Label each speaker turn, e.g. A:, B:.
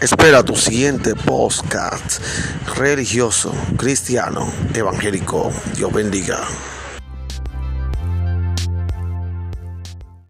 A: Espera tu siguiente podcast religioso, cristiano, evangélico. Dios bendiga.